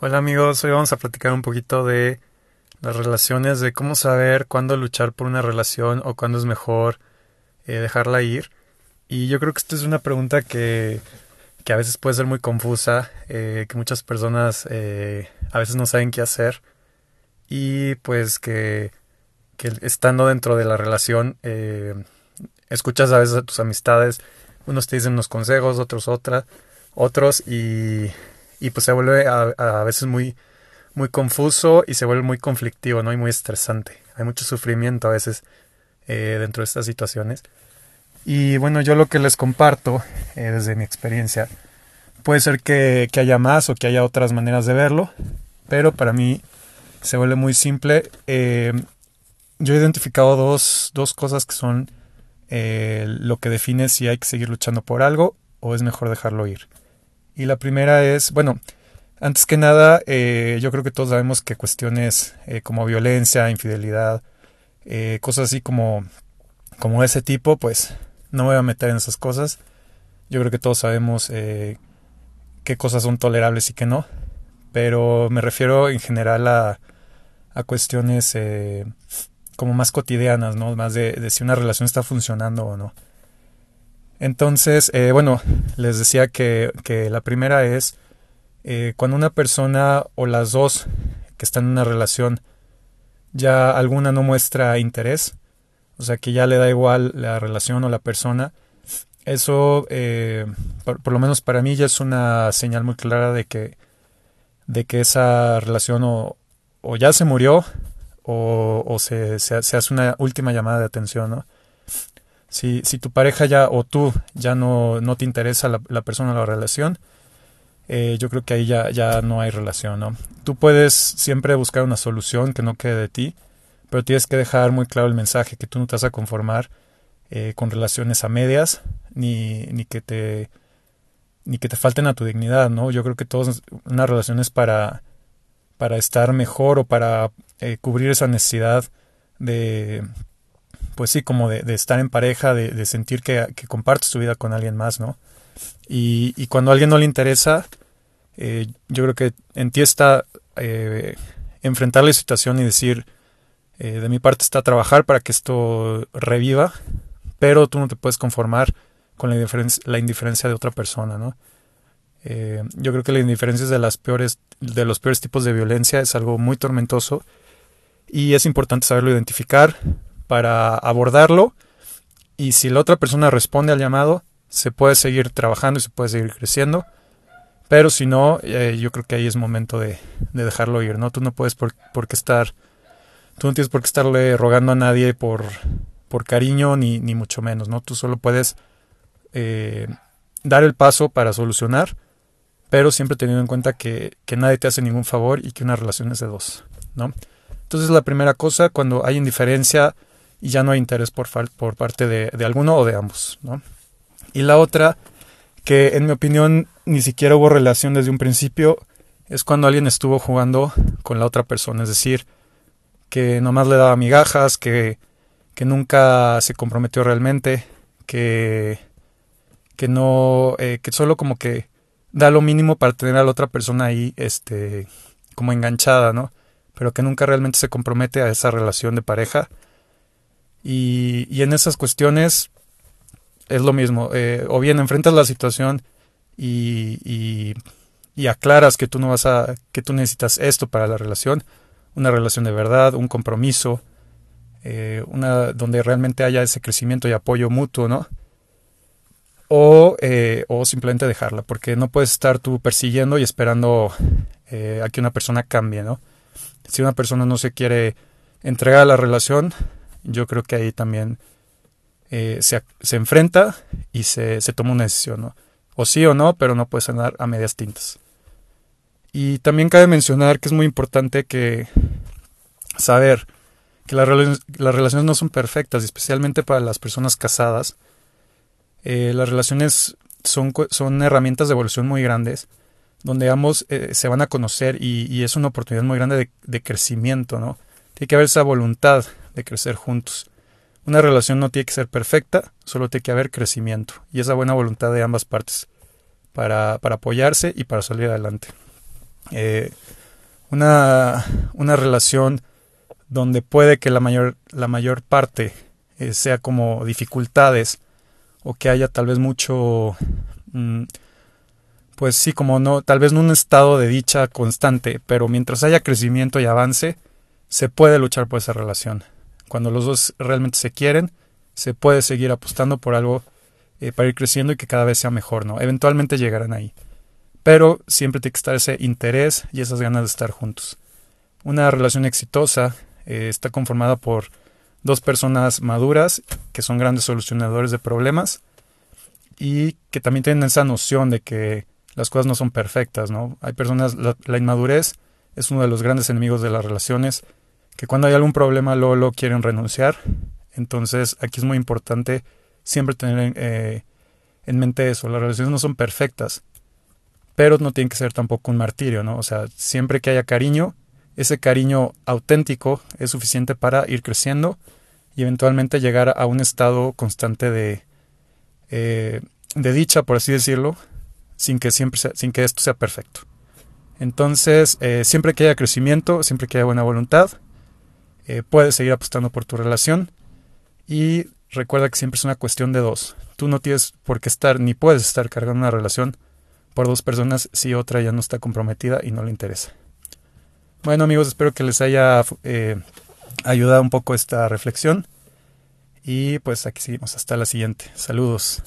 Hola amigos, hoy vamos a platicar un poquito de las relaciones, de cómo saber cuándo luchar por una relación o cuándo es mejor eh, dejarla ir. Y yo creo que esta es una pregunta que, que a veces puede ser muy confusa, eh, que muchas personas eh, a veces no saben qué hacer. Y pues que, que estando dentro de la relación escuchas a veces a tus amistades, unos te dicen unos consejos, otros otra, otros y y pues se vuelve a, a, veces muy, muy confuso y se vuelve muy conflictivo, ¿no? Y muy estresante. Hay mucho sufrimiento a veces eh, dentro de estas situaciones. Y bueno, yo lo que les comparto eh, desde mi experiencia, puede ser que, que, haya más o que haya otras maneras de verlo, pero para mí se vuelve muy simple. Eh, yo he identificado dos, dos cosas que son eh, lo que define si hay que seguir luchando por algo o es mejor dejarlo ir. Y la primera es, bueno, antes que nada, eh, yo creo que todos sabemos que cuestiones eh, como violencia, infidelidad, eh, cosas así como, como ese tipo, pues no me voy a meter en esas cosas. Yo creo que todos sabemos qué cosas son tolerables y qué no. Pero me refiero en general a, a cuestiones como más cotidianas, ¿no? Más de si una relación está funcionando o no. Entonces, eh, bueno, les decía que, que la primera es eh, cuando una persona o las dos que están en una relación ya alguna no muestra interés, o sea que ya le da igual la relación o la persona, eso eh, por, lo menos para mí ya es una señal muy clara de que, de que esa relación o, o ya se murió o, o se, se, se, hace una última llamada de atención, ¿no? Si, si tu pareja ya o tú ya no, no te interesa la, persona o la relación, eh, yo creo que ahí ya, ya no hay relación, ¿no? Tú puedes siempre buscar una solución que no quede de ti, pero tienes que dejar muy claro el mensaje que tú no te vas a conformar eh, con relaciones a medias, ni, ni que te ni que te falten a tu dignidad, ¿no? Yo creo que todas una relación es para, para estar mejor o para eh, cubrir esa necesidad de, pues sí, como de, estar en pareja, de, sentir que, que, compartes tu vida con alguien más, ¿no? Y, cuando a alguien no le interesa, eh, yo creo que en ti está eh, enfrentar la situación y decir, eh, de mi parte está trabajar para que esto reviva, pero tú no te puedes conformar con la indiferencia, de otra persona, ¿no? Yo creo que la indiferencia es de las peores, de los peores tipos de violencia, es algo muy tormentoso y es importante saberlo identificar, para abordarlo y si la otra persona responde al llamado, se puede seguir trabajando y se puede seguir creciendo. Pero si no, eh, yo creo que ahí es momento de, de, dejarlo ir, ¿no? Tú no puedes por, por qué estar, tú no tienes por qué estarle rogando a nadie por, por cariño ni, ni mucho menos, ¿no? Tú solo puedes eh, dar el paso para solucionar, pero siempre teniendo en cuenta que, que nadie te hace ningún favor y que una relación es de dos, ¿no? Entonces la primera cosa, cuando hay indiferencia, y ya no hay interés por, por parte de, de, alguno o de ambos. ¿no? Y la otra, que en mi opinión ni siquiera hubo relación desde un principio, es cuando alguien estuvo jugando con la otra persona, es decir, que nomás le daba migajas, que, que nunca se comprometió realmente, que, que no, eh, que solo como que da lo mínimo para tener a la otra persona ahí, este, como enganchada, ¿no? Pero que nunca realmente se compromete a esa relación de pareja y, y en esas cuestiones es lo mismo. Eh, o bien enfrentas la situación y, aclaras que tú no vas a, que tú necesitas esto para la relación, una relación de verdad, un compromiso, eh, una donde realmente haya ese crecimiento y apoyo mutuo, ¿no? O, eh, o simplemente dejarla, porque no puedes estar tú persiguiendo y esperando eh, a que una persona cambie, ¿no? Si una persona no se quiere entregar a la relación, yo creo que ahí también eh, se, se, enfrenta y se, se, toma una decisión, ¿no? O sí o no, pero no puedes andar a medias tintas. Y también cabe mencionar que es muy importante que saber que las, las relaciones no son perfectas, especialmente para las personas casadas. Eh, las relaciones son, son herramientas de evolución muy grandes, donde ambos eh, se van a conocer y, es una oportunidad muy grande de, de crecimiento, ¿no? Tiene que haber esa voluntad de crecer juntos. Una relación no tiene que ser perfecta, solo tiene que haber crecimiento y esa buena voluntad de ambas partes para, para apoyarse y para salir adelante. Eh, una, una relación donde puede que la mayor, la mayor parte eh, sea como dificultades o que haya tal vez mucho, mm, pues sí, como no, tal vez no un estado de dicha constante, pero mientras haya crecimiento y avance, se puede luchar por esa relación. Cuando los dos realmente se quieren, se puede seguir apostando por algo eh, para ir creciendo y que cada vez sea mejor, ¿no? Eventualmente llegarán ahí. Pero siempre tiene que estar ese interés y esas ganas de estar juntos. Una relación exitosa eh, está conformada por dos personas maduras que son grandes solucionadores de problemas y que también tienen esa noción de que las cosas no son perfectas, ¿no? Hay personas, la, inmadurez es uno de los grandes enemigos de las relaciones, que cuando hay algún problema luego, lo quieren renunciar. Entonces aquí es muy importante siempre tener eh, en mente eso, las relaciones no son perfectas, pero no tienen que ser tampoco un martirio, ¿no? O sea, siempre que haya cariño, ese cariño auténtico es suficiente para ir creciendo y eventualmente llegar a un estado constante de, eh, de dicha, por así decirlo, sin que, siempre sin que esto sea perfecto. Entonces, eh, siempre que haya crecimiento, siempre que haya buena voluntad, eh, puedes seguir apostando por tu relación y recuerda que siempre es una cuestión de dos. Tú no tienes por qué estar ni puedes estar cargando una relación por dos personas si otra ya no está comprometida y no le interesa. Bueno amigos, espero que les haya eh, ayudado un poco esta reflexión. Y pues aquí seguimos. Hasta la siguiente. Saludos.